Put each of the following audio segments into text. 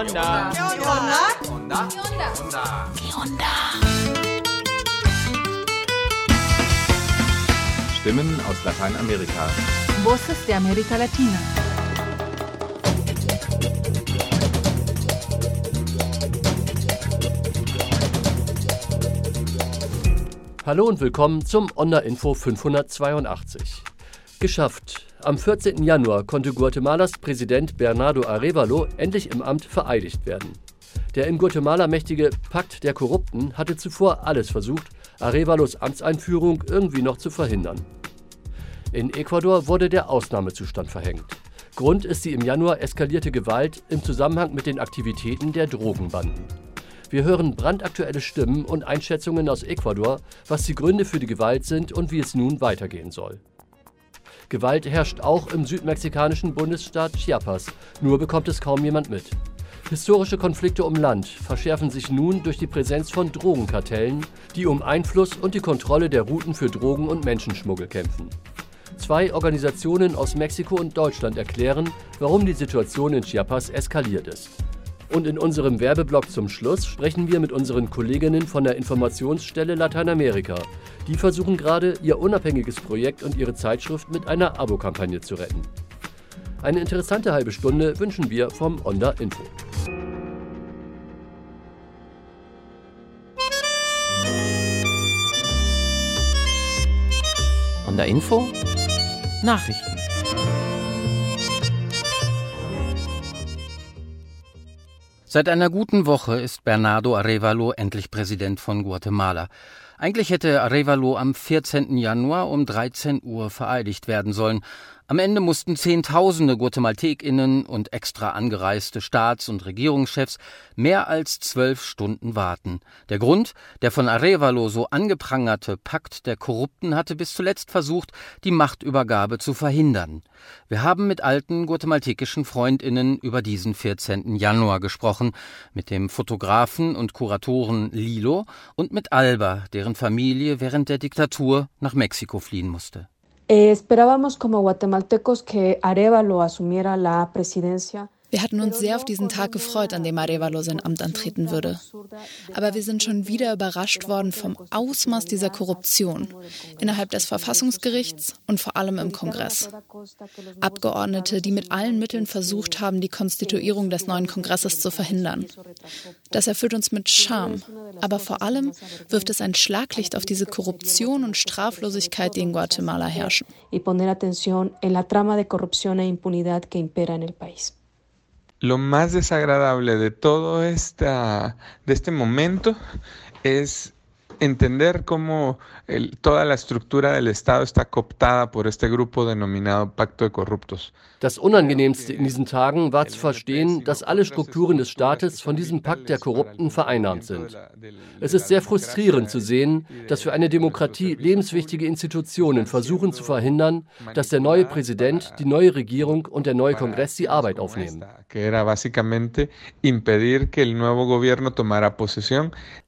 onda? ¿Qué onda? onda? ¿Qué onda? Stimmen aus Lateinamerika. Voces de América Latina. Hallo und willkommen zum Onda Info 582. Geschafft. Am 14. Januar konnte Guatemalas Präsident Bernardo Arevalo endlich im Amt vereidigt werden. Der in Guatemala mächtige Pakt der Korrupten hatte zuvor alles versucht, Arevalos Amtseinführung irgendwie noch zu verhindern. In Ecuador wurde der Ausnahmezustand verhängt. Grund ist die im Januar eskalierte Gewalt im Zusammenhang mit den Aktivitäten der Drogenbanden. Wir hören brandaktuelle Stimmen und Einschätzungen aus Ecuador, was die Gründe für die Gewalt sind und wie es nun weitergehen soll. Gewalt herrscht auch im südmexikanischen Bundesstaat Chiapas, nur bekommt es kaum jemand mit. Historische Konflikte um Land verschärfen sich nun durch die Präsenz von Drogenkartellen, die um Einfluss und die Kontrolle der Routen für Drogen- und Menschenschmuggel kämpfen. Zwei Organisationen aus Mexiko und Deutschland erklären, warum die Situation in Chiapas eskaliert ist. Und in unserem Werbeblock zum Schluss sprechen wir mit unseren Kolleginnen von der Informationsstelle Lateinamerika. Die versuchen gerade, ihr unabhängiges Projekt und ihre Zeitschrift mit einer Abo-Kampagne zu retten. Eine interessante halbe Stunde wünschen wir vom Onda Info. Onda Info Nachrichten. Seit einer guten Woche ist Bernardo Arevalo endlich Präsident von Guatemala. Eigentlich hätte Arevalo am 14. Januar um 13 Uhr vereidigt werden sollen. Am Ende mussten Zehntausende GuatemaltekerInnen und extra angereiste Staats- und Regierungschefs mehr als zwölf Stunden warten. Der Grund? Der von Arevalo so angeprangerte Pakt der Korrupten hatte bis zuletzt versucht, die Machtübergabe zu verhindern. Wir haben mit alten guatemaltekischen FreundInnen über diesen 14. Januar gesprochen, mit dem Fotografen und Kuratoren Lilo und mit Alba, deren Familie während der Diktatur nach Mexiko fliehen musste. Eh, esperábamos como guatemaltecos que Arevalo asumiera la presidencia. Wir hatten uns sehr auf diesen Tag gefreut, an dem Arevalo sein Amt antreten würde. Aber wir sind schon wieder überrascht worden vom Ausmaß dieser Korruption innerhalb des Verfassungsgerichts und vor allem im Kongress. Abgeordnete, die mit allen Mitteln versucht haben, die Konstituierung des neuen Kongresses zu verhindern. Das erfüllt uns mit Scham. Aber vor allem wirft es ein Schlaglicht auf diese Korruption und Straflosigkeit, die in Guatemala herrschen. Y poner atención en la trama de corrupción e impunidad que impera en el país. Lo más desagradable de todo esta, de este momento es entender cómo toda la estructura del Estado está cooptada por este grupo denominado Pacto de Corruptos. Das Unangenehmste in diesen Tagen war zu verstehen, dass alle Strukturen des Staates von diesem Pakt der Korrupten vereinnahmt sind. Es ist sehr frustrierend zu sehen, dass für eine Demokratie lebenswichtige Institutionen versuchen zu verhindern, dass der neue Präsident, die neue Regierung und der neue Kongress die Arbeit aufnehmen.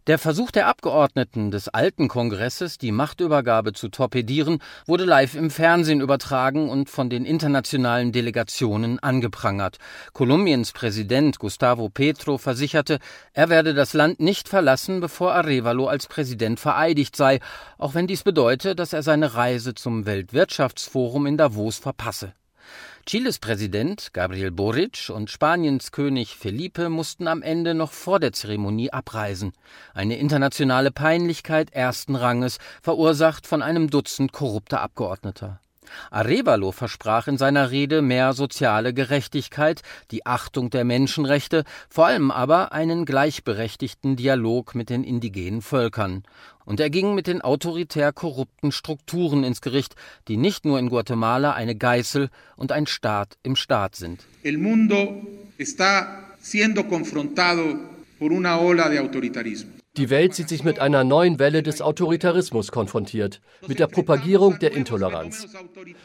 Der Versuch der Abgeordneten des alten Kongresses, die Machtübergabe zu torpedieren, wurde live im Fernsehen übertragen und von den internationalen Delegationen angeprangert. Kolumbiens Präsident Gustavo Petro versicherte, er werde das Land nicht verlassen, bevor Arevalo als Präsident vereidigt sei, auch wenn dies bedeute, dass er seine Reise zum Weltwirtschaftsforum in Davos verpasse. Chiles Präsident Gabriel Boric und Spaniens König Felipe mussten am Ende noch vor der Zeremonie abreisen. Eine internationale Peinlichkeit ersten Ranges, verursacht von einem Dutzend korrupter Abgeordneter. Arevalo versprach in seiner Rede mehr soziale Gerechtigkeit, die Achtung der Menschenrechte, vor allem aber einen gleichberechtigten Dialog mit den indigenen Völkern. Und er ging mit den autoritär korrupten Strukturen ins Gericht, die nicht nur in Guatemala eine Geißel und ein Staat im Staat sind. El mundo está siendo confrontado por una ola de autoritarismo. Die Welt sieht sich mit einer neuen Welle des Autoritarismus konfrontiert, mit der Propagierung der Intoleranz.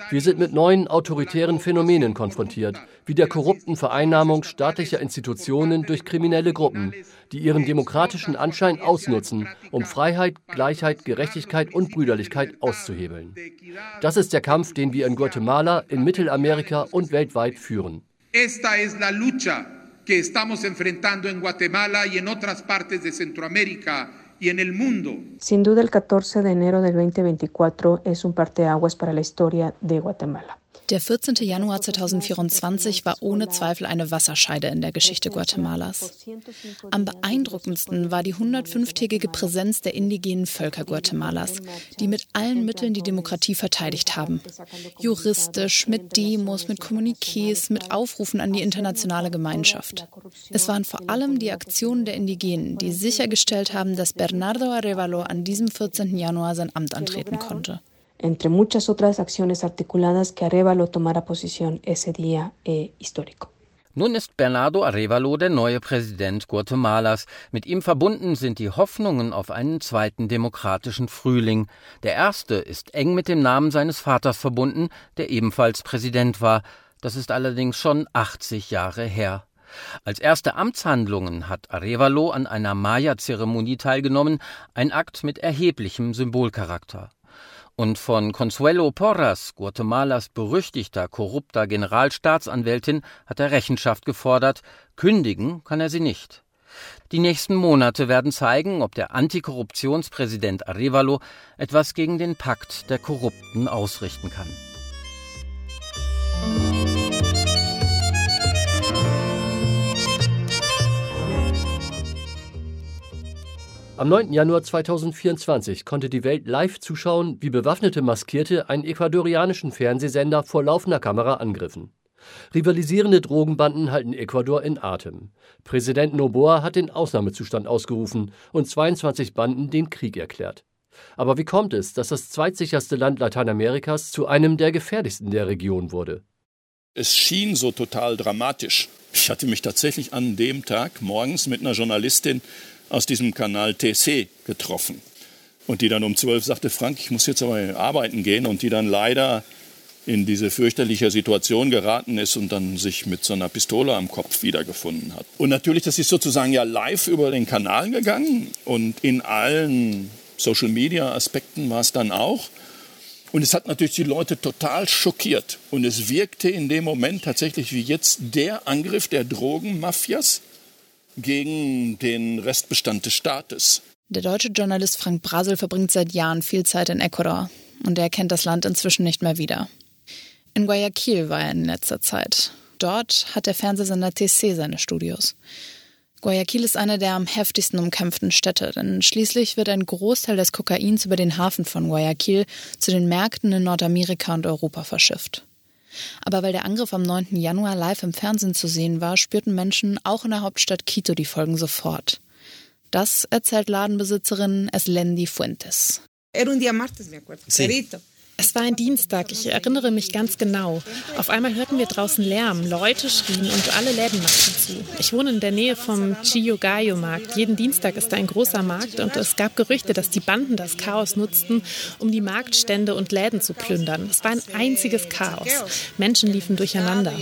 Wir sind mit neuen autoritären Phänomenen konfrontiert, wie der korrupten Vereinnahmung staatlicher Institutionen durch kriminelle Gruppen, die ihren demokratischen Anschein ausnutzen, um Freiheit, Gleichheit, Gerechtigkeit und Brüderlichkeit auszuhebeln. Das ist der Kampf, den wir in Guatemala, in Mittelamerika und weltweit führen. Esta es la lucha que estamos enfrentando en Guatemala y en otras partes de Centroamérica y en el mundo. Sin duda, el 14 de enero del 2024 es un parteaguas para la historia de Guatemala. Der 14. Januar 2024 war ohne Zweifel eine Wasserscheide in der Geschichte Guatemalas. Am beeindruckendsten war die 105-tägige Präsenz der indigenen Völker Guatemalas, die mit allen Mitteln die Demokratie verteidigt haben. Juristisch, mit Demos, mit Kommuniqués, mit Aufrufen an die internationale Gemeinschaft. Es waren vor allem die Aktionen der Indigenen, die sichergestellt haben, dass Bernardo Arevalo an diesem 14. Januar sein Amt antreten konnte. Entre muchas otras acciones articuladas que Arevalo tomara posición ese día eh, histórico. Nun ist Bernardo Arevalo der neue Präsident Guatemalas. Mit ihm verbunden sind die Hoffnungen auf einen zweiten demokratischen Frühling. Der erste ist eng mit dem Namen seines Vaters verbunden, der ebenfalls Präsident war. Das ist allerdings schon 80 Jahre her. Als erste Amtshandlungen hat Arevalo an einer Maya-Zeremonie teilgenommen, ein Akt mit erheblichem Symbolcharakter. Und von Consuelo Porras, Guatemalas berüchtigter korrupter Generalstaatsanwältin, hat er Rechenschaft gefordert. Kündigen kann er sie nicht. Die nächsten Monate werden zeigen, ob der Antikorruptionspräsident Arevalo etwas gegen den Pakt der Korrupten ausrichten kann. Am 9. Januar 2024 konnte die Welt live zuschauen, wie bewaffnete Maskierte einen ecuadorianischen Fernsehsender vor laufender Kamera angriffen. Rivalisierende Drogenbanden halten Ecuador in Atem. Präsident Noboa hat den Ausnahmezustand ausgerufen und 22 Banden den Krieg erklärt. Aber wie kommt es, dass das zweitsicherste Land Lateinamerikas zu einem der gefährlichsten der Region wurde? Es schien so total dramatisch. Ich hatte mich tatsächlich an dem Tag morgens mit einer Journalistin aus diesem Kanal TC getroffen. Und die dann um zwölf sagte, Frank, ich muss jetzt aber arbeiten gehen. Und die dann leider in diese fürchterliche Situation geraten ist und dann sich mit so einer Pistole am Kopf wiedergefunden hat. Und natürlich, das ist sozusagen ja live über den Kanal gegangen und in allen Social-Media-Aspekten war es dann auch. Und es hat natürlich die Leute total schockiert. Und es wirkte in dem Moment tatsächlich wie jetzt der Angriff der Drogenmafias gegen den Restbestand des Staates. Der deutsche Journalist Frank Brasel verbringt seit Jahren viel Zeit in Ecuador und er kennt das Land inzwischen nicht mehr wieder. In Guayaquil war er in letzter Zeit. Dort hat der Fernsehsender TC seine Studios. Guayaquil ist eine der am heftigsten umkämpften Städte, denn schließlich wird ein Großteil des Kokains über den Hafen von Guayaquil zu den Märkten in Nordamerika und Europa verschifft. Aber weil der Angriff am 9. Januar live im Fernsehen zu sehen war, spürten Menschen auch in der Hauptstadt Quito die Folgen sofort. Das erzählt Ladenbesitzerin Eslendi Fuentes. Era un día martes, me acuerdo. Sí. Es war ein Dienstag, ich erinnere mich ganz genau. Auf einmal hörten wir draußen Lärm, Leute schrien und alle Läden machten zu. Ich wohne in der Nähe vom Chillogallo-Markt. Jeden Dienstag ist da ein großer Markt und es gab Gerüchte, dass die Banden das Chaos nutzten, um die Marktstände und Läden zu plündern. Es war ein einziges Chaos. Menschen liefen durcheinander.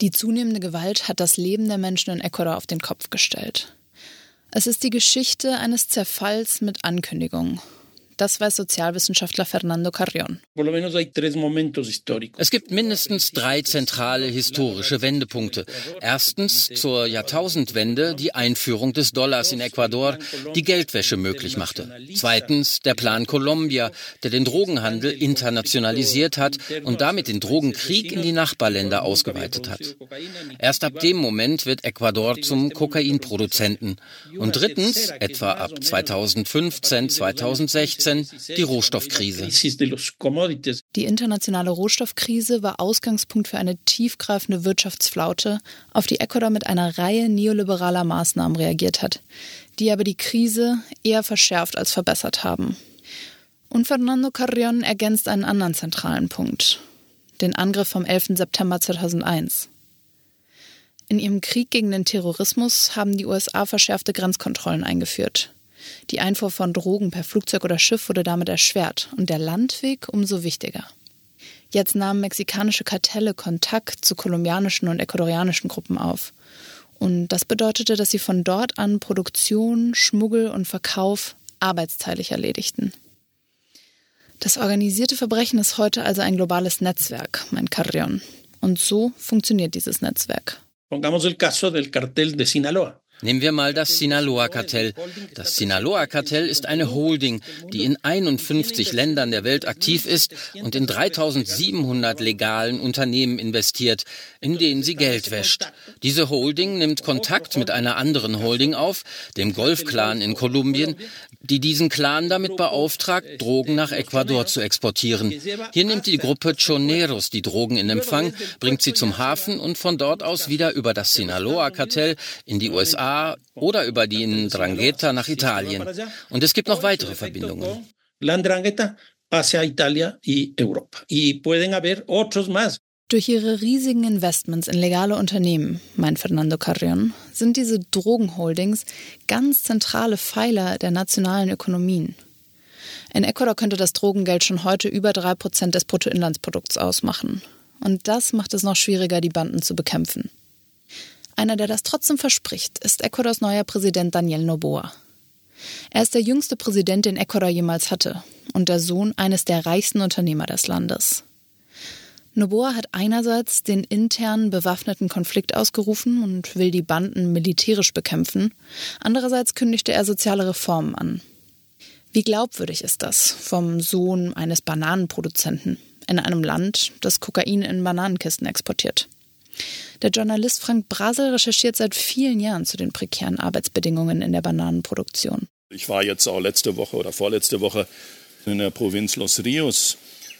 Die zunehmende Gewalt hat das Leben der Menschen in Ecuador auf den Kopf gestellt. Es ist die Geschichte eines Zerfalls mit Ankündigungen. Das weiß Sozialwissenschaftler Fernando Carrion. Es gibt mindestens drei zentrale historische Wendepunkte. Erstens zur Jahrtausendwende die Einführung des Dollars in Ecuador, die Geldwäsche möglich machte. Zweitens der Plan Colombia, der den Drogenhandel internationalisiert hat und damit den Drogenkrieg in die Nachbarländer ausgeweitet hat. Erst ab dem Moment wird Ecuador zum Kokainproduzenten. Und drittens, etwa ab 2015, 2016, 2015 die Rohstoffkrise. Die internationale Rohstoffkrise war Ausgangspunkt für eine tiefgreifende Wirtschaftsflaute, auf die Ecuador mit einer Reihe neoliberaler Maßnahmen reagiert hat, die aber die Krise eher verschärft als verbessert haben. Und Fernando Carrion ergänzt einen anderen zentralen Punkt, den Angriff vom 11. September 2001. In ihrem Krieg gegen den Terrorismus haben die USA verschärfte Grenzkontrollen eingeführt. Die Einfuhr von Drogen per Flugzeug oder Schiff wurde damit erschwert und der Landweg umso wichtiger. Jetzt nahmen mexikanische Kartelle Kontakt zu kolumbianischen und ecuadorianischen Gruppen auf. Und das bedeutete, dass sie von dort an Produktion, Schmuggel und Verkauf arbeitsteilig erledigten. Das organisierte Verbrechen ist heute also ein globales Netzwerk, meint Carrion. Und so funktioniert dieses Netzwerk. Pongamos el caso del cartel de Sinaloa. Nehmen wir mal das Sinaloa-Kartell. Das Sinaloa-Kartell ist eine Holding, die in 51 Ländern der Welt aktiv ist und in 3700 legalen Unternehmen investiert, in denen sie Geld wäscht. Diese Holding nimmt Kontakt mit einer anderen Holding auf, dem Golf-Clan in Kolumbien, die diesen Clan damit beauftragt, Drogen nach Ecuador zu exportieren. Hier nimmt die Gruppe Choneros die Drogen in Empfang, bringt sie zum Hafen und von dort aus wieder über das Sinaloa-Kartell in die USA oder über die Ndrangheta nach Italien. Und es gibt noch weitere Verbindungen. La Ndrangheta hacia Italia y Europa. Y pueden haber otros más. Durch ihre riesigen Investments in legale Unternehmen, meint Fernando Carrion, sind diese Drogenholdings ganz zentrale Pfeiler der nationalen Ökonomien. In Ecuador könnte das Drogengeld schon heute über drei Prozent des Bruttoinlandsprodukts ausmachen. Und das macht es noch schwieriger, die Banden zu bekämpfen. Einer, der das trotzdem verspricht, ist Ecuadors neuer Präsident Daniel Noboa. Er ist der jüngste Präsident, den Ecuador jemals hatte und der Sohn eines der reichsten Unternehmer des Landes. Noboa hat einerseits den internen bewaffneten Konflikt ausgerufen und will die Banden militärisch bekämpfen, andererseits kündigte er soziale Reformen an. Wie glaubwürdig ist das vom Sohn eines Bananenproduzenten in einem Land, das Kokain in Bananenkisten exportiert? Der Journalist Frank Brasel recherchiert seit vielen Jahren zu den prekären Arbeitsbedingungen in der Bananenproduktion. Ich war jetzt auch letzte Woche oder vorletzte Woche in der Provinz Los Rios,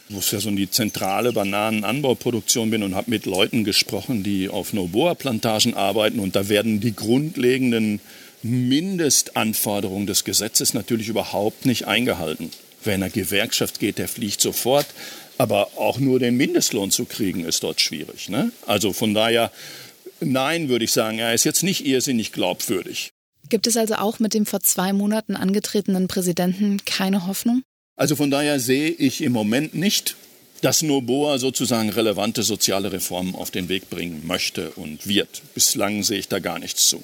wo ich ja so die zentrale Bananenanbauproduktion bin und habe mit Leuten gesprochen, die auf Noboa-Plantagen arbeiten. Und da werden die grundlegenden Mindestanforderungen des Gesetzes natürlich überhaupt nicht eingehalten. Wer in eine Gewerkschaft geht, der fliegt sofort. Aber auch nur den Mindestlohn zu kriegen, ist dort schwierig. Ne? Also von daher, nein, würde ich sagen, er ist jetzt nicht irrsinnig glaubwürdig. Gibt es also auch mit dem vor zwei Monaten angetretenen Präsidenten keine Hoffnung? Also von daher sehe ich im Moment nicht, dass Noboa sozusagen relevante soziale Reformen auf den Weg bringen möchte und wird. Bislang sehe ich da gar nichts zu.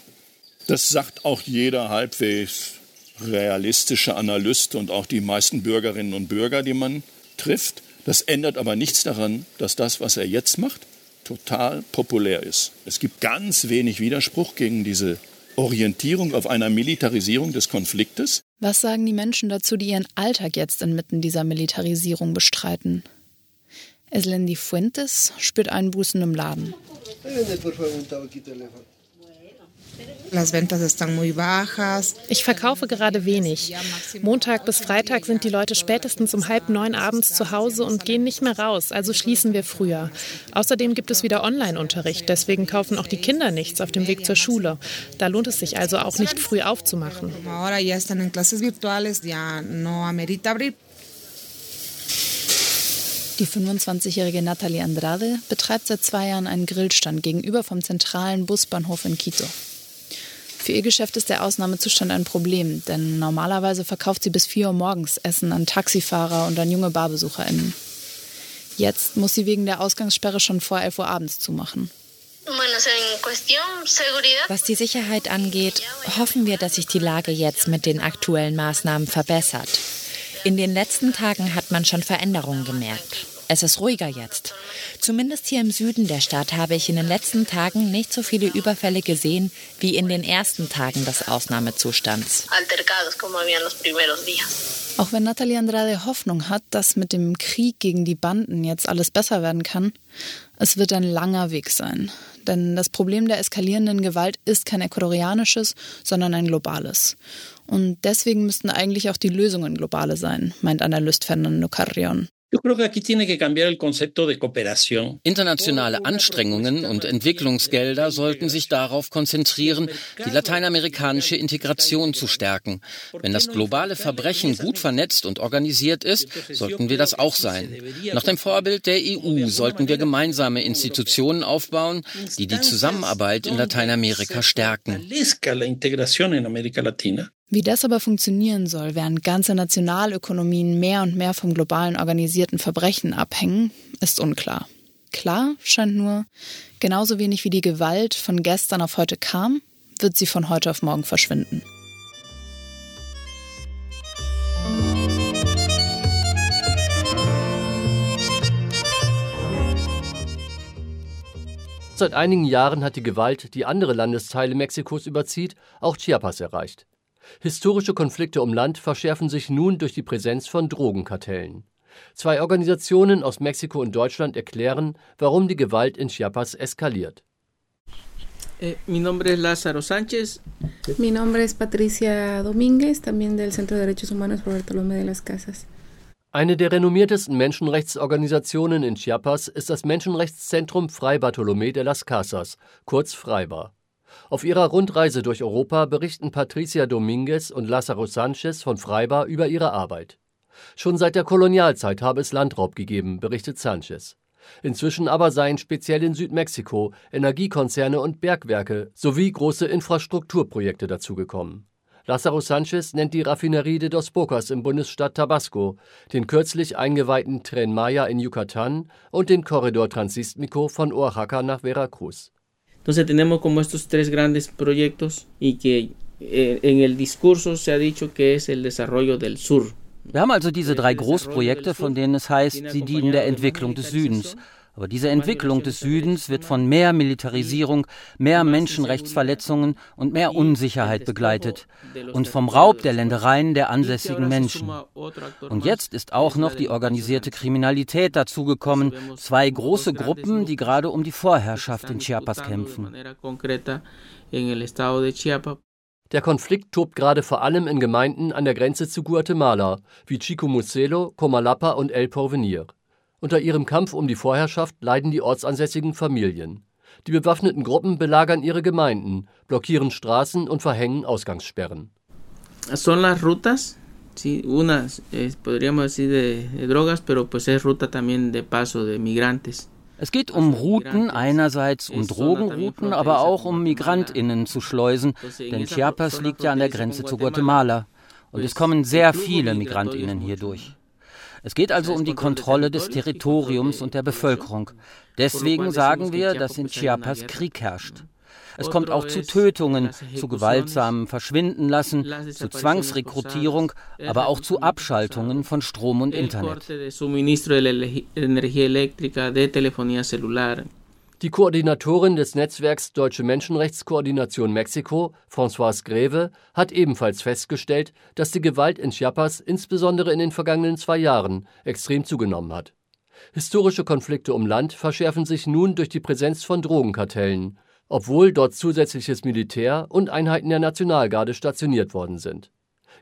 Das sagt auch jeder halbwegs realistische Analyst und auch die meisten Bürgerinnen und Bürger, die man trifft. Das ändert aber nichts daran, dass das, was er jetzt macht, total populär ist. Es gibt ganz wenig Widerspruch gegen diese Orientierung auf einer Militarisierung des Konfliktes. Was sagen die Menschen dazu, die ihren Alltag jetzt inmitten dieser Militarisierung bestreiten? Eslendi Fuentes spürt Einbußen im Laden. Ich verkaufe gerade wenig. Montag bis Freitag sind die Leute spätestens um halb neun abends zu Hause und gehen nicht mehr raus, also schließen wir früher. Außerdem gibt es wieder Online-Unterricht, deswegen kaufen auch die Kinder nichts auf dem Weg zur Schule. Da lohnt es sich also auch nicht früh aufzumachen. Die 25-jährige Nathalie Andrade betreibt seit zwei Jahren einen Grillstand gegenüber vom zentralen Busbahnhof in Quito. Für ihr Geschäft ist der Ausnahmezustand ein Problem, denn normalerweise verkauft sie bis 4 Uhr morgens Essen an Taxifahrer und an junge BarbesucherInnen. Jetzt muss sie wegen der Ausgangssperre schon vor 11 Uhr abends zumachen. Was die Sicherheit angeht, hoffen wir, dass sich die Lage jetzt mit den aktuellen Maßnahmen verbessert. In den letzten Tagen hat man schon Veränderungen gemerkt. Es ist ruhiger jetzt. Zumindest hier im Süden der Stadt habe ich in den letzten Tagen nicht so viele Überfälle gesehen wie in den ersten Tagen des Ausnahmezustands. Auch wenn Nathalie Andrade Hoffnung hat, dass mit dem Krieg gegen die Banden jetzt alles besser werden kann, es wird ein langer Weg sein. Denn das Problem der eskalierenden Gewalt ist kein ecuadorianisches, sondern ein globales. Und deswegen müssten eigentlich auch die Lösungen globale sein, meint Analyst Fernando Carrion. Internationale Anstrengungen und Entwicklungsgelder sollten sich darauf konzentrieren, die lateinamerikanische Integration zu stärken. Wenn das globale Verbrechen gut vernetzt und organisiert ist, sollten wir das auch sein. Nach dem Vorbild der EU sollten wir gemeinsame Institutionen aufbauen, die die Zusammenarbeit in Lateinamerika stärken. Wie das aber funktionieren soll, während ganze Nationalökonomien mehr und mehr vom globalen organisierten Verbrechen abhängen, ist unklar. Klar scheint nur, genauso wenig wie die Gewalt von gestern auf heute kam, wird sie von heute auf morgen verschwinden. Seit einigen Jahren hat die Gewalt, die andere Landesteile Mexikos überzieht, auch Chiapas erreicht. Historische Konflikte um Land verschärfen sich nun durch die Präsenz von Drogenkartellen. Zwei Organisationen aus Mexiko und Deutschland erklären, warum die Gewalt in Chiapas eskaliert. Eh, mi nombre es Lázaro Sánchez. Mi nombre es Patricia Domínguez, también del Centro de Derechos Humanos Bartolomé de las Casas. Eine der renommiertesten Menschenrechtsorganisationen in Chiapas ist das Menschenrechtszentrum Fray Bartolomé de las Casas, kurz Freibar. Auf ihrer Rundreise durch Europa berichten Patricia Dominguez und Lázaro Sánchez von Freibar über ihre Arbeit. Schon seit der Kolonialzeit habe es Landraub gegeben, berichtet Sánchez. Inzwischen aber seien speziell in Südmexiko Energiekonzerne und Bergwerke sowie große Infrastrukturprojekte dazugekommen. Lázaro Sánchez nennt die Raffinerie de Dos Bocas im Bundesstaat Tabasco, den kürzlich eingeweihten Tren Maya in Yucatán und den Korridor Transístmico von Oaxaca nach Veracruz. Entonces tenemos como estos tres grandes proyectos y que eh, en el discurso se ha dicho que es el desarrollo del sur. Wir haben also diese drei Großprojekte, von denen es heißt, sie dienen der Entwicklung des Südens. Aber diese Entwicklung des Südens wird von mehr Militarisierung, mehr Menschenrechtsverletzungen und mehr Unsicherheit begleitet und vom Raub der Ländereien der ansässigen Menschen. Und jetzt ist auch noch die organisierte Kriminalität dazugekommen, zwei große Gruppen, die gerade um die Vorherrschaft in Chiapas kämpfen. Der Konflikt tobt gerade vor allem in Gemeinden an der Grenze zu Guatemala, wie Chicomucelo, Comalapa und El Porvenir. Unter ihrem Kampf um die Vorherrschaft leiden die ortsansässigen Familien. Die bewaffneten Gruppen belagern ihre Gemeinden, blockieren Straßen und verhängen Ausgangssperren. Son las rutas, sí, una eh, podríamos decir de, de drogas, pero pues es ruta también de paso de migrantes. Es geht um Routen, einerseits um Drogenrouten, aber auch um Migrantinnen zu schleusen, denn Chiapas liegt ja an der Grenze zu Guatemala. Und es kommen sehr viele Migrantinnen hier durch. Es geht also um die Kontrolle des Territoriums und der Bevölkerung. Deswegen sagen wir, dass in Chiapas Krieg herrscht. Es kommt auch zu Tötungen, zu gewaltsamem Verschwindenlassen, zu Zwangsrekrutierung, aber auch zu Abschaltungen von Strom und Internet. Die Koordinatorin des Netzwerks Deutsche Menschenrechtskoordination Mexiko, Françoise Greve, hat ebenfalls festgestellt, dass die Gewalt in Chiapas insbesondere in den vergangenen zwei Jahren extrem zugenommen hat. Historische Konflikte um Land verschärfen sich nun durch die Präsenz von Drogenkartellen obwohl dort zusätzliches Militär und Einheiten der Nationalgarde stationiert worden sind.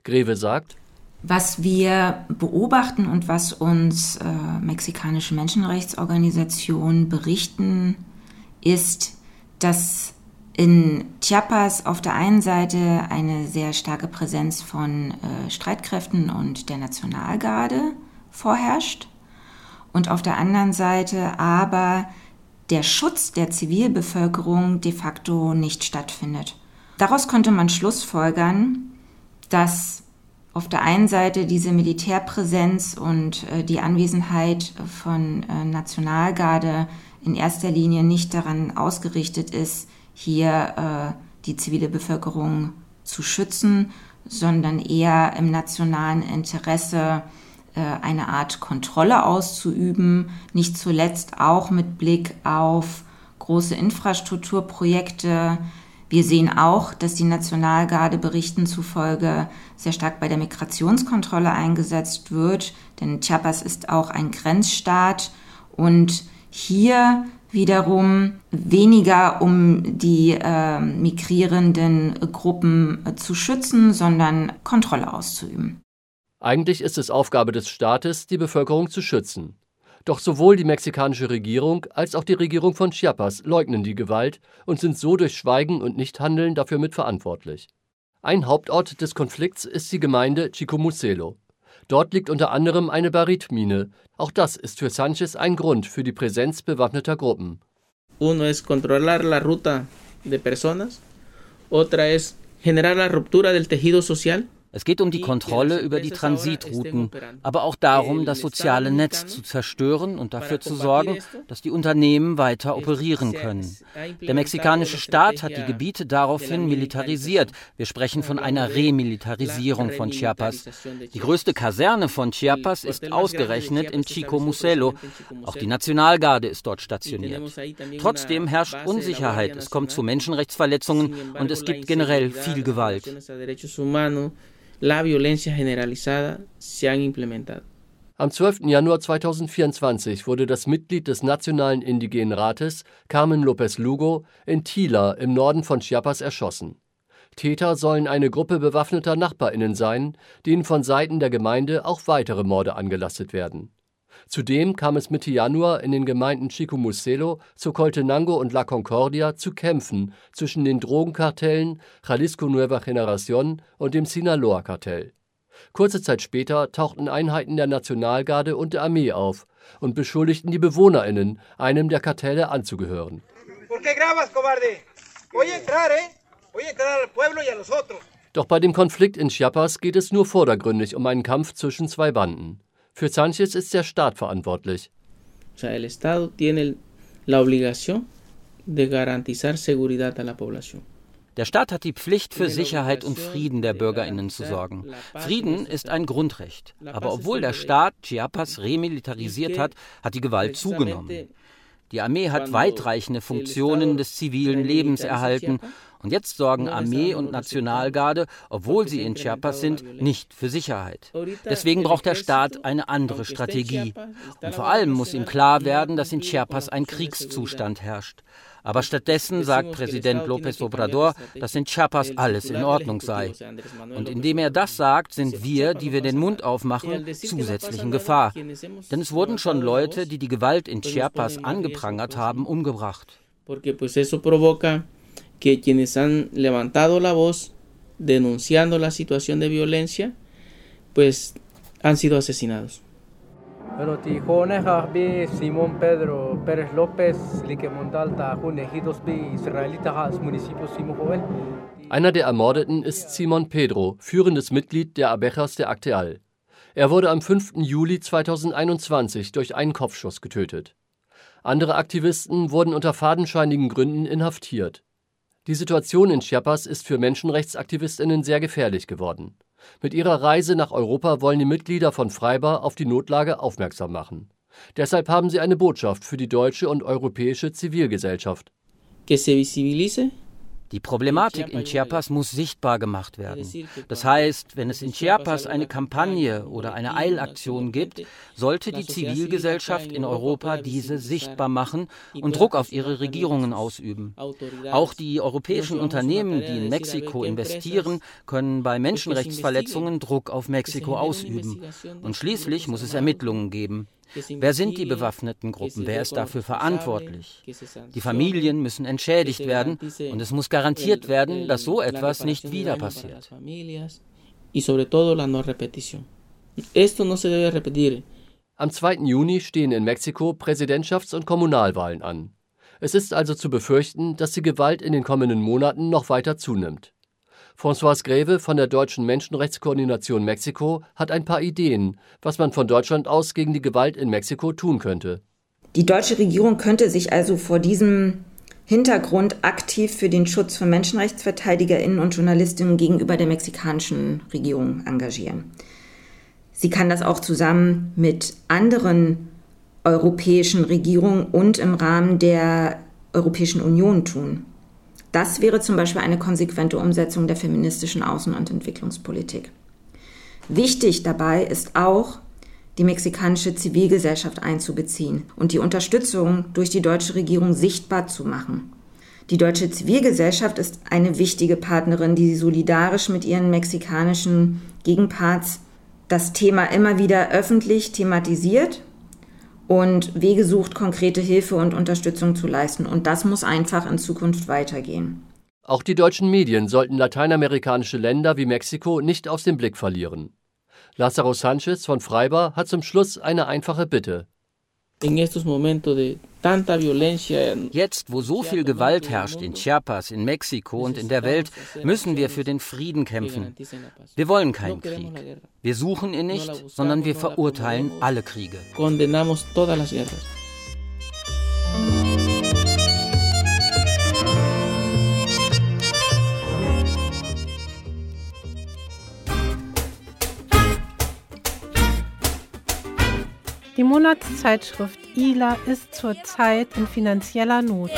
Greve sagt, was wir beobachten und was uns äh, mexikanische Menschenrechtsorganisationen berichten, ist, dass in Chiapas auf der einen Seite eine sehr starke Präsenz von äh, Streitkräften und der Nationalgarde vorherrscht und auf der anderen Seite aber der Schutz der Zivilbevölkerung de facto nicht stattfindet. Daraus konnte man schlussfolgern, dass auf der einen Seite diese Militärpräsenz und äh, die Anwesenheit von äh, Nationalgarde in erster Linie nicht daran ausgerichtet ist, hier äh, die zivile Bevölkerung zu schützen, sondern eher im nationalen Interesse äh, eine Art Kontrolle auszuüben, nicht zuletzt auch mit Blick auf große Infrastrukturprojekte. Wir sehen auch, dass die Nationalgarde Berichten zufolge sehr stark bei der Migrationskontrolle eingesetzt wird, denn Chiapas ist auch ein Grenzstaat und hier wiederum weniger um die äh, migrierenden Gruppen äh, zu schützen, sondern Kontrolle auszuüben. Eigentlich ist es Aufgabe des Staates, die Bevölkerung zu schützen. Doch sowohl die mexikanische Regierung als auch die Regierung von Chiapas leugnen die Gewalt und sind so durch Schweigen und Nichthandeln dafür mitverantwortlich. Ein Hauptort des Konflikts ist die Gemeinde Chicomucelo. Dort liegt unter anderem eine Baritmine. Auch das ist für Sanchez ein Grund für die Präsenz bewaffneter Gruppen. Uno es controlar la ruta de personas, otra es generar la ruptura del tejido social Es geht um die Kontrolle über die Transitrouten, aber auch darum, das soziale Netz zu zerstören und dafür zu sorgen, dass die Unternehmen weiter operieren können. Der mexikanische Staat hat die Gebiete daraufhin militarisiert. Wir sprechen von einer Remilitarisierung von Chiapas. Die größte Kaserne von Chiapas ist ausgerechnet im Chico Muselo. Auch die Nationalgarde ist dort stationiert. Trotzdem herrscht Unsicherheit. Es kommt zu Menschenrechtsverletzungen und es gibt generell viel Gewalt la violencia generalizada se han implementado. Am 12. Januar 2024 wurde das Mitglied des Nationalen Indigenen Rates, Carmen López Lugo, in Tila im Norden von Chiapas erschossen. Täter sollen eine Gruppe bewaffneter NachbarInnen sein, denen von Seiten der Gemeinde auch weitere Morde angelastet werden. Zudem kam es Mitte Januar in den Gemeinden Chicomucelo, Socoltenango und La Concordia zu Kämpfen zwischen den Drogenkartellen Jalisco Nueva Generación und dem Sinaloa-Kartell. Kurze Zeit später tauchten Einheiten der Nationalgarde und der Armee auf und beschuldigten die BewohnerInnen, einem der Kartelle anzugehören. Doch bei dem Konflikt in Chiapas geht es nur vordergründig um einen Kampf zwischen zwei Banden. Für Sanchez ist der Staat verantwortlich. El Estado tiene la obligación de garantizar seguridad a la población. Der Staat hat die Pflicht, für Sicherheit und Frieden der Bürgerinnen zu sorgen. Frieden ist ein Grundrecht. Aber obwohl der Staat Chiapas remilitarisiert hat, hat die Gewalt zugenommen. Die Armee hat weitreichende Funktionen des zivilen Lebens erhalten und jetzt sorgen Armee und Nationalgarde, obwohl sie in Chiapas sind, nicht für Sicherheit. Deswegen braucht der Staat eine andere Strategie. Und vor allem muss ihm klar werden, dass in Chiapas ein Kriegszustand herrscht. Aber stattdessen sagt Präsident López Obrador, dass in Chiapas alles in Ordnung sei. Und indem er das sagt, sind wir, die wir den Mund aufmachen, zusätzlich in Gefahr. Denn es wurden schon Leute, die die Gewalt in Chiapas angeprangert haben, umgebracht que quienes han levantado la voz denunciando la situación de violencia, pues han sido asesinados. Simón Pedro Pérez López, Einer der Ermordeten ist Simon Pedro, führendes Mitglied der Abejas der Akteal. Er wurde am 5. Juli 2021 durch einen Kopfschuss getötet. Andere Aktivisten wurden unter fadenscheinigen Gründen inhaftiert. Die Situation in Chiapas ist für Menschenrechtsaktivistinnen sehr gefährlich geworden. Mit ihrer Reise nach Europa wollen die Mitglieder von Freibar auf die Notlage aufmerksam machen. Deshalb haben sie eine Botschaft für die deutsche und europäische Zivilgesellschaft. Que se visibilice die Problematik in Chiapas muss sichtbar gemacht werden. Das heißt, wenn es in Chiapas eine Kampagne oder eine Eilaktion gibt, sollte die Zivilgesellschaft in Europa diese sichtbar machen und Druck auf ihre Regierungen ausüben. Auch die europäischen Unternehmen, die in Mexiko investieren, können bei Menschenrechtsverletzungen Druck auf Mexiko ausüben. Und schließlich muss es Ermittlungen geben. Wer sind die bewaffneten Gruppen? Wer ist dafür verantwortlich? Die Familien müssen entschädigt werden und es muss garantiert werden, dass so etwas nicht wieder passiert. Am 2. Juni stehen in Mexiko Präsidentschafts- und Kommunalwahlen an. Es ist also zu befürchten, dass die Gewalt in den kommenden Monaten noch weiter zunimmt. François Greve von der Deutschen Menschenrechtskoordination Mexiko hat ein paar Ideen, was man von Deutschland aus gegen die Gewalt in Mexiko tun könnte. Die deutsche Regierung könnte sich also vor diesem Hintergrund aktiv für den Schutz von Menschenrechtsverteidigerinnen und Journalistinnen gegenüber der mexikanischen Regierung engagieren. Sie kann das auch zusammen mit anderen europäischen Regierungen und im Rahmen der Europäischen Union tun. Das wäre zum Beispiel eine konsequente Umsetzung der feministischen Außen- und Entwicklungspolitik. Wichtig dabei ist auch, die mexikanische Zivilgesellschaft einzubeziehen und die Unterstützung durch die deutsche Regierung sichtbar zu machen. Die deutsche Zivilgesellschaft ist eine wichtige Partnerin, die solidarisch mit ihren mexikanischen Gegenparts das Thema immer wieder öffentlich thematisiert und Wege sucht, konkrete Hilfe und Unterstützung zu leisten. Und das muss einfach in Zukunft weitergehen. Auch die deutschen Medien sollten lateinamerikanische Länder wie Mexiko nicht aus dem Blick verlieren. Lazaro Sanchez von Freibar hat zum Schluss eine einfache Bitte. Jetzt, wo so viel Gewalt herrscht in Chiapas, in Mexiko und in der Welt, müssen wir für den Frieden kämpfen. Wir wollen keinen Krieg. Wir suchen ihn nicht, sondern wir verurteilen alle Kriege. Monatszeitschrift ILA ist zurzeit in finanzieller Not.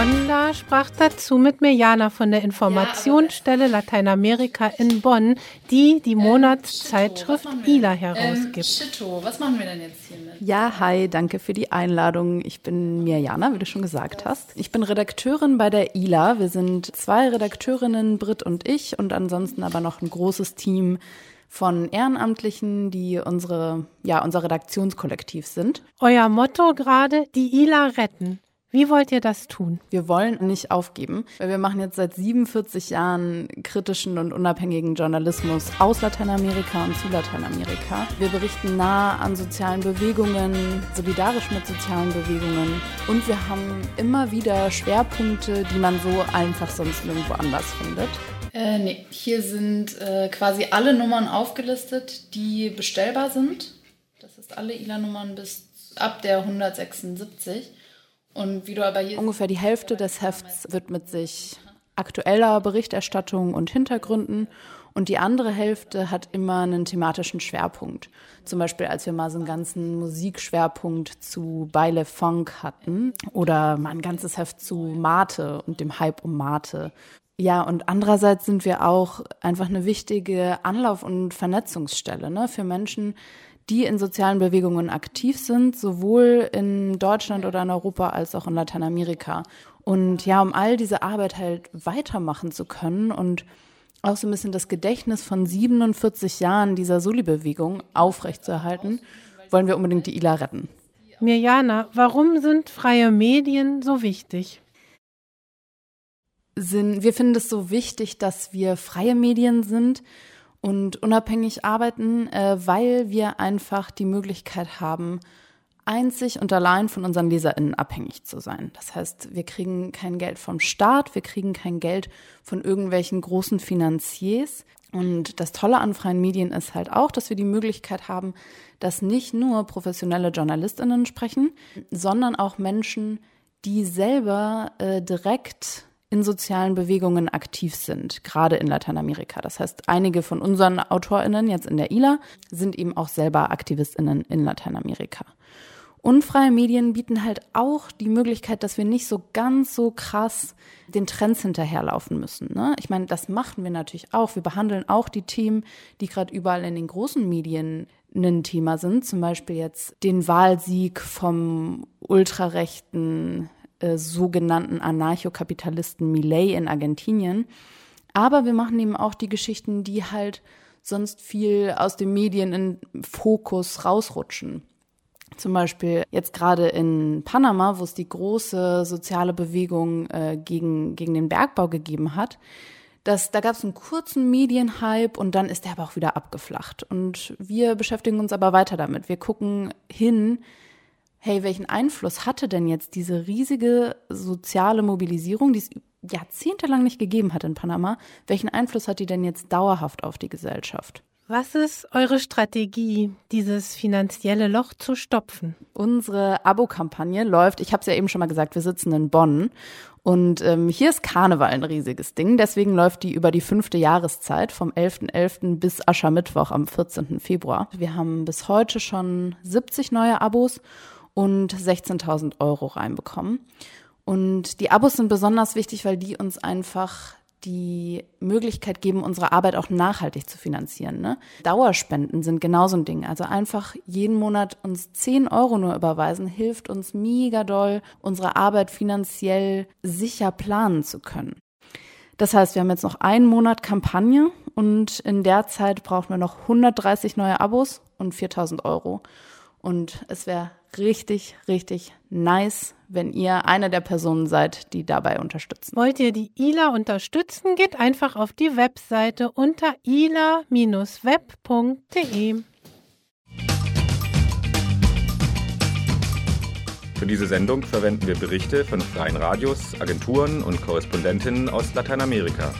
Onda sprach dazu mit Mirjana von der Informationsstelle Lateinamerika in Bonn, die die Monatszeitschrift ILA herausgibt. Shito, was machen wir denn jetzt hiermit? Ja, hi, danke für die Einladung. Ich bin Mirjana, wie du schon gesagt hast. Ich bin Redakteurin bei der ILA. Wir sind zwei Redakteurinnen, Britt und ich, und ansonsten aber noch ein großes Team von Ehrenamtlichen, die unsere, ja, unser Redaktionskollektiv sind. Euer Motto gerade, die ILA retten. Wie wollt ihr das tun? Wir wollen nicht aufgeben, weil wir machen jetzt seit 47 Jahren kritischen und unabhängigen Journalismus aus Lateinamerika und zu Lateinamerika. Wir berichten nah an sozialen Bewegungen, solidarisch mit sozialen Bewegungen und wir haben immer wieder Schwerpunkte, die man so einfach sonst nirgendwo anders findet. Äh, nee, hier sind äh, quasi alle Nummern aufgelistet, die bestellbar sind. Das ist alle ILA-Nummern bis ab der 176. Und wie du aber hier Ungefähr die Hälfte des Hefts widmet sich aktueller Berichterstattung und Hintergründen und die andere Hälfte hat immer einen thematischen Schwerpunkt. Zum Beispiel, als wir mal so einen ganzen Musikschwerpunkt zu Baile Funk hatten oder mal ein ganzes Heft zu Mate und dem Hype um Mate. Ja, und andererseits sind wir auch einfach eine wichtige Anlauf- und Vernetzungsstelle ne, für Menschen, die in sozialen Bewegungen aktiv sind, sowohl in Deutschland oder in Europa als auch in Lateinamerika. Und ja, um all diese Arbeit halt weitermachen zu können und auch so ein bisschen das Gedächtnis von 47 Jahren dieser Soli-Bewegung aufrechtzuerhalten, wollen wir unbedingt die ILA retten. Mirjana, warum sind freie Medien so wichtig? Sind, wir finden es so wichtig, dass wir freie Medien sind und unabhängig arbeiten, äh, weil wir einfach die Möglichkeit haben, einzig und allein von unseren LeserInnen abhängig zu sein. Das heißt, wir kriegen kein Geld vom Staat, wir kriegen kein Geld von irgendwelchen großen Finanziers. Und das Tolle an freien Medien ist halt auch, dass wir die Möglichkeit haben, dass nicht nur professionelle JournalistInnen sprechen, sondern auch Menschen, die selber äh, direkt in sozialen Bewegungen aktiv sind, gerade in Lateinamerika. Das heißt, einige von unseren AutorInnen jetzt in der ILA sind eben auch selber AktivistInnen in Lateinamerika. Unfreie Medien bieten halt auch die Möglichkeit, dass wir nicht so ganz so krass den Trends hinterherlaufen müssen. Ne? Ich meine, das machen wir natürlich auch. Wir behandeln auch die Themen, die gerade überall in den großen Medien ein Thema sind. Zum Beispiel jetzt den Wahlsieg vom ultrarechten äh, sogenannten Anarchokapitalisten Millet in Argentinien. Aber wir machen eben auch die Geschichten, die halt sonst viel aus den Medien in Fokus rausrutschen. Zum Beispiel jetzt gerade in Panama, wo es die große soziale Bewegung äh, gegen, gegen den Bergbau gegeben hat. Das, da gab es einen kurzen Medienhype und dann ist der aber auch wieder abgeflacht. Und wir beschäftigen uns aber weiter damit. Wir gucken hin, hey, welchen Einfluss hatte denn jetzt diese riesige soziale Mobilisierung, die es jahrzehntelang nicht gegeben hat in Panama, welchen Einfluss hat die denn jetzt dauerhaft auf die Gesellschaft? Was ist eure Strategie, dieses finanzielle Loch zu stopfen? Unsere Abo-Kampagne läuft, ich habe es ja eben schon mal gesagt, wir sitzen in Bonn und ähm, hier ist Karneval ein riesiges Ding. Deswegen läuft die über die fünfte Jahreszeit vom 11.11. .11. bis Aschermittwoch am 14. Februar. Wir haben bis heute schon 70 neue Abos und 16.000 Euro reinbekommen. Und die Abos sind besonders wichtig, weil die uns einfach die Möglichkeit geben, unsere Arbeit auch nachhaltig zu finanzieren. Ne? Dauerspenden sind genauso ein Ding. Also einfach jeden Monat uns 10 Euro nur überweisen, hilft uns mega doll, unsere Arbeit finanziell sicher planen zu können. Das heißt, wir haben jetzt noch einen Monat Kampagne und in der Zeit brauchen wir noch 130 neue Abos und 4000 Euro. Und es wäre richtig, richtig nice, wenn ihr eine der Personen seid, die dabei unterstützen. Wollt ihr die ILA unterstützen? Geht einfach auf die Webseite unter ila-web.de. Für diese Sendung verwenden wir Berichte von freien Radios, Agenturen und Korrespondentinnen aus Lateinamerika.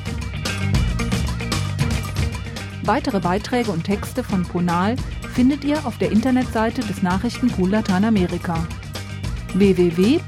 Weitere Beiträge und Texte von Ponal findet ihr auf der Internetseite des Nachrichtenpool Lateinamerika www.npla.de